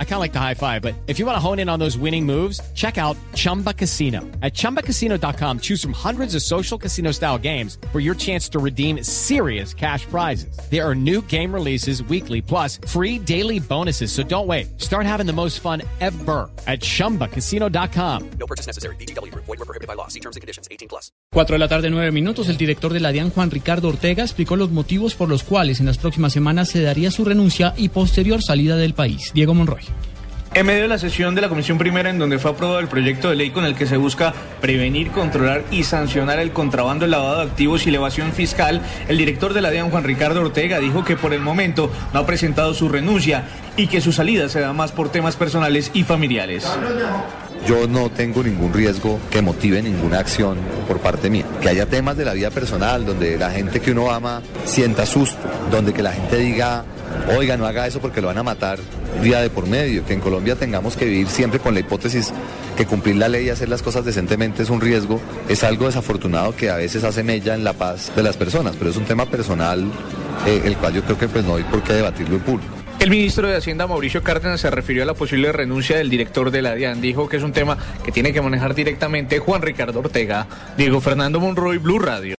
I kind of like the high five, but if you want to hone in on those winning moves, check out Chumba Casino. At ChumbaCasino.com, choose from hundreds of social casino style games for your chance to redeem serious cash prizes. There are new game releases weekly, plus free daily bonuses. So don't wait. Start having the most fun ever at ChumbaCasino.com. No purchase necessary. BGW. Void were prohibited by law. See terms and conditions. 18 plus. 4 de la tarde, 9 minutos. El director de la DIAN, Juan Ricardo Ortega, explicó los motivos por los cuales en las próximas semanas se daría su renuncia y posterior salida del país. Diego Monroy. En medio de la sesión de la Comisión Primera, en donde fue aprobado el proyecto de ley con el que se busca prevenir, controlar y sancionar el contrabando, el lavado de activos y evasión fiscal, el director de la DIAN, Juan Ricardo Ortega, dijo que por el momento no ha presentado su renuncia y que su salida se da más por temas personales y familiares. Yo no tengo ningún riesgo que motive ninguna acción por parte mía. Que haya temas de la vida personal donde la gente que uno ama sienta susto, donde que la gente diga, oiga, no haga eso porque lo van a matar día de por medio, que en Colombia tengamos que vivir siempre con la hipótesis que cumplir la ley y hacer las cosas decentemente es un riesgo, es algo desafortunado que a veces hace mella en la paz de las personas, pero es un tema personal eh, el cual yo creo que pues no hay por qué debatirlo en público. El ministro de Hacienda, Mauricio Cárdenas, se refirió a la posible renuncia del director de la DIAN. Dijo que es un tema que tiene que manejar directamente Juan Ricardo Ortega. Diego Fernando Monroy, Blue Radio.